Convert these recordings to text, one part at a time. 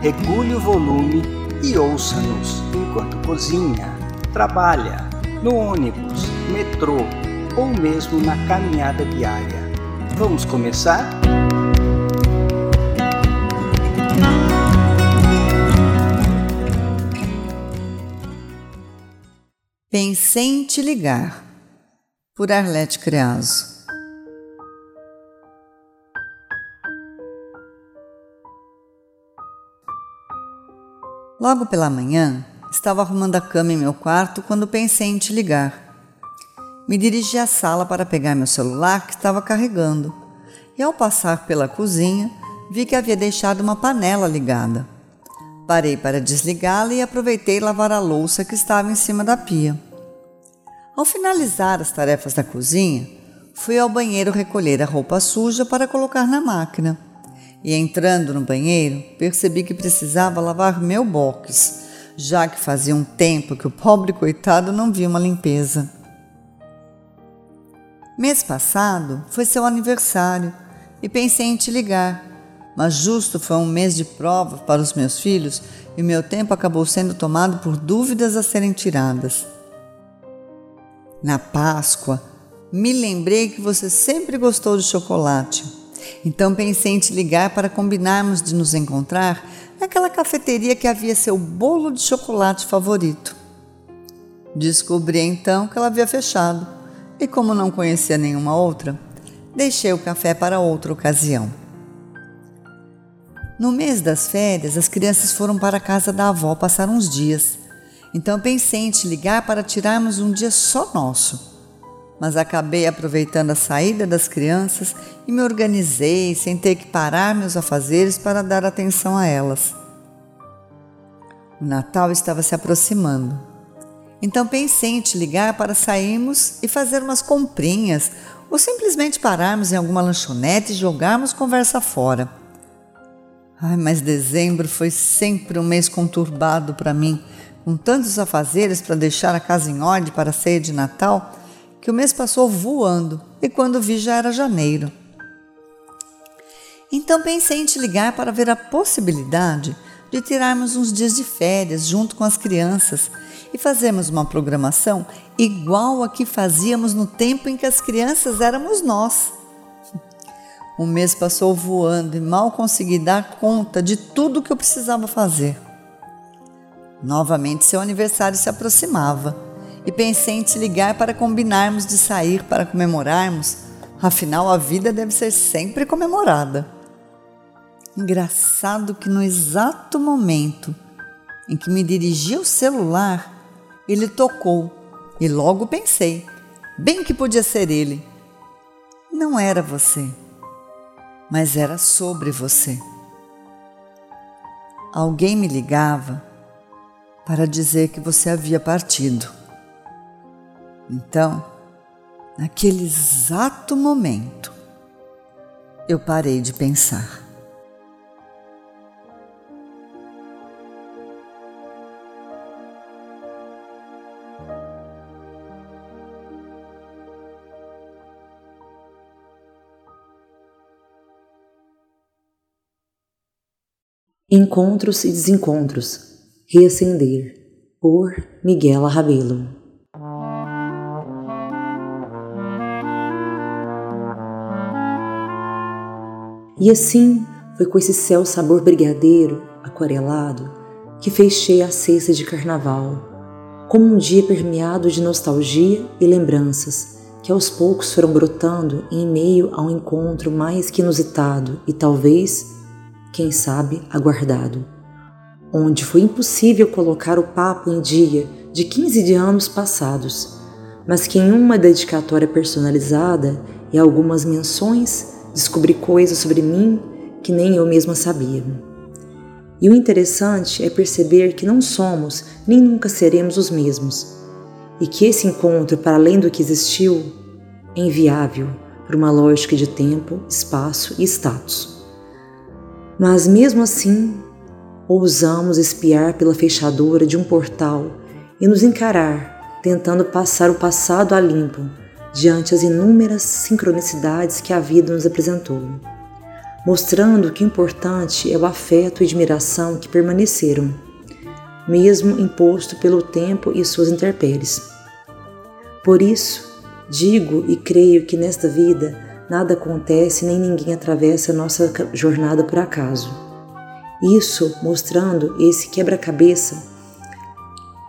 regule o volume e ouça-nos enquanto cozinha, trabalha, no ônibus, metrô ou mesmo na caminhada diária. Vamos começar? Pensei em te ligar, por Arlete Creaso. Logo pela manhã, estava arrumando a cama em meu quarto quando pensei em te ligar. Me dirigi à sala para pegar meu celular que estava carregando, e ao passar pela cozinha, vi que havia deixado uma panela ligada. Parei para desligá-la e aproveitei lavar a louça que estava em cima da pia. Ao finalizar as tarefas da cozinha, fui ao banheiro recolher a roupa suja para colocar na máquina e entrando no banheiro, percebi que precisava lavar meu box, já que fazia um tempo que o pobre coitado não via uma limpeza. Mês passado foi seu aniversário e pensei em te ligar, mas justo foi um mês de prova para os meus filhos e meu tempo acabou sendo tomado por dúvidas a serem tiradas. Na Páscoa, me lembrei que você sempre gostou de chocolate então pensei em te ligar para combinarmos de nos encontrar naquela cafeteria que havia seu bolo de chocolate favorito. Descobri então que ela havia fechado e, como não conhecia nenhuma outra, deixei o café para outra ocasião. No mês das férias, as crianças foram para a casa da avó passar uns dias. Então pensei em te ligar para tirarmos um dia só nosso mas acabei aproveitando a saída das crianças e me organizei sem ter que parar meus afazeres para dar atenção a elas. O Natal estava se aproximando. Então pensei em te ligar para sairmos e fazer umas comprinhas ou simplesmente pararmos em alguma lanchonete e jogarmos conversa fora. Ai, mas dezembro foi sempre um mês conturbado para mim, com tantos afazeres para deixar a casa em ordem para a ceia de Natal que o mês passou voando e quando vi já era janeiro. Então pensei em te ligar para ver a possibilidade de tirarmos uns dias de férias junto com as crianças e fazermos uma programação igual a que fazíamos no tempo em que as crianças éramos nós. O mês passou voando e mal consegui dar conta de tudo o que eu precisava fazer. Novamente seu aniversário se aproximava e pensei em te ligar para combinarmos de sair para comemorarmos, afinal a vida deve ser sempre comemorada. Engraçado que no exato momento em que me dirigi ao celular, ele tocou e logo pensei, bem que podia ser ele. Não era você, mas era sobre você. Alguém me ligava para dizer que você havia partido. Então, naquele exato momento, eu parei de pensar. Encontros e Desencontros Reacender por Miguel Rabelo E assim foi com esse céu sabor brigadeiro, aquarelado, que fechei a cesta de carnaval, como um dia permeado de nostalgia e lembranças que aos poucos foram brotando em meio a um encontro mais que inusitado e talvez, quem sabe, aguardado, onde foi impossível colocar o papo em dia de 15 de anos passados, mas que em uma dedicatória personalizada e algumas menções descobri coisas sobre mim que nem eu mesma sabia. E o interessante é perceber que não somos nem nunca seremos os mesmos, e que esse encontro, para além do que existiu, é inviável por uma lógica de tempo, espaço e status. Mas mesmo assim, ousamos espiar pela fechadura de um portal e nos encarar, tentando passar o passado a limpo diante as inúmeras sincronicidades que a vida nos apresentou mostrando que importante é o afeto e admiração que permaneceram, mesmo imposto pelo tempo e suas intempéries. Por isso, digo e creio que nesta vida nada acontece nem ninguém atravessa nossa jornada por acaso. Isso mostrando esse quebra-cabeça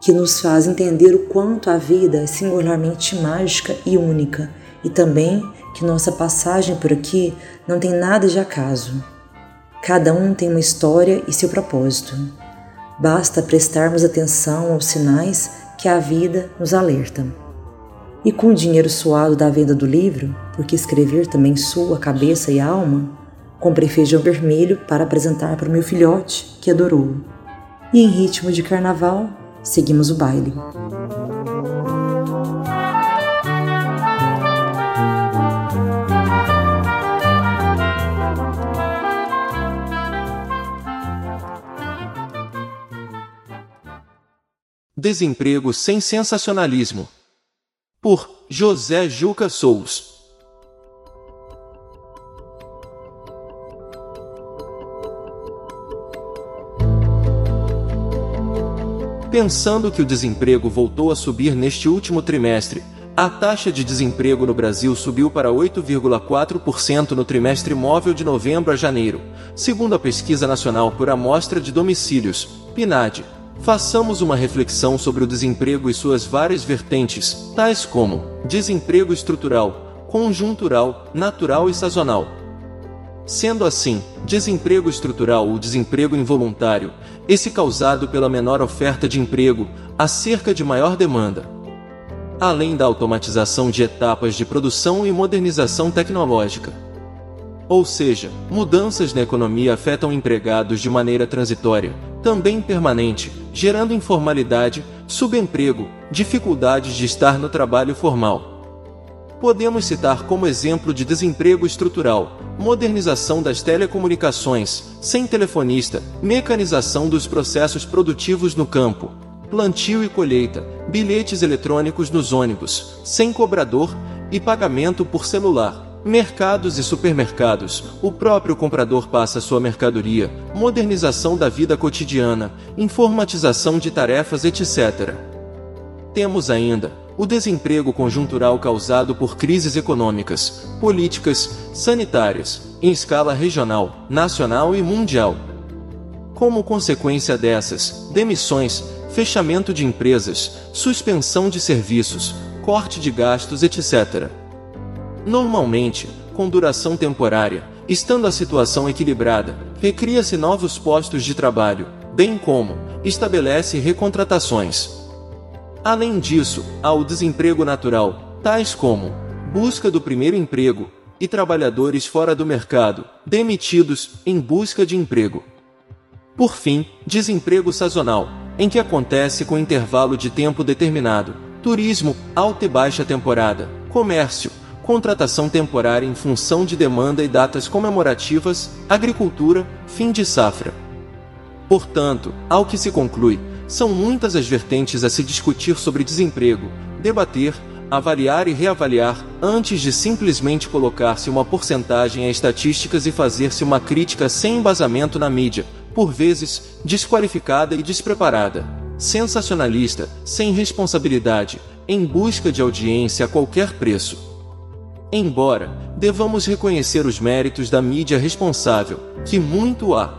que nos faz entender o quanto a vida é singularmente mágica e única e também que nossa passagem por aqui não tem nada de acaso. Cada um tem uma história e seu propósito. Basta prestarmos atenção aos sinais que a vida nos alerta. E com o dinheiro suado da venda do livro, porque escrever também sua cabeça e alma, comprei feijão vermelho para apresentar para o meu filhote, que adorou. E em ritmo de carnaval, seguimos o baile. Desemprego sem sensacionalismo. Por José Juca Sous. Pensando que o desemprego voltou a subir neste último trimestre, a taxa de desemprego no Brasil subiu para 8,4% no trimestre móvel de novembro a janeiro, segundo a Pesquisa Nacional por Amostra de Domicílios, PNAD, Façamos uma reflexão sobre o desemprego e suas várias vertentes, tais como desemprego estrutural, conjuntural, natural e sazonal. Sendo assim, desemprego estrutural ou desemprego involuntário, esse causado pela menor oferta de emprego, acerca de maior demanda. Além da automatização de etapas de produção e modernização tecnológica. Ou seja, mudanças na economia afetam empregados de maneira transitória, também permanente, gerando informalidade, subemprego, dificuldades de estar no trabalho formal. Podemos citar como exemplo de desemprego estrutural, modernização das telecomunicações, sem telefonista, mecanização dos processos produtivos no campo, plantio e colheita, bilhetes eletrônicos nos ônibus, sem cobrador e pagamento por celular. Mercados e supermercados. O próprio comprador passa sua mercadoria, modernização da vida cotidiana, informatização de tarefas, etc. Temos ainda o desemprego conjuntural causado por crises econômicas, políticas, sanitárias, em escala regional, nacional e mundial. Como consequência dessas, demissões, fechamento de empresas, suspensão de serviços, corte de gastos, etc. Normalmente, com duração temporária, estando a situação equilibrada, recria-se novos postos de trabalho, bem como estabelece recontratações. Além disso, há o desemprego natural, tais como busca do primeiro emprego e trabalhadores fora do mercado, demitidos em busca de emprego. Por fim, desemprego sazonal, em que acontece com intervalo de tempo determinado, turismo, alta e baixa temporada, comércio, contratação temporária em função de demanda e datas comemorativas, agricultura, fim de safra. Portanto, ao que se conclui, são muitas as vertentes a se discutir sobre desemprego, debater, avaliar e reavaliar, antes de simplesmente colocar-se uma porcentagem a estatísticas e fazer-se uma crítica sem embasamento na mídia, por vezes desqualificada e despreparada, sensacionalista, sem responsabilidade, em busca de audiência a qualquer preço. Embora devamos reconhecer os méritos da mídia responsável, que muito há.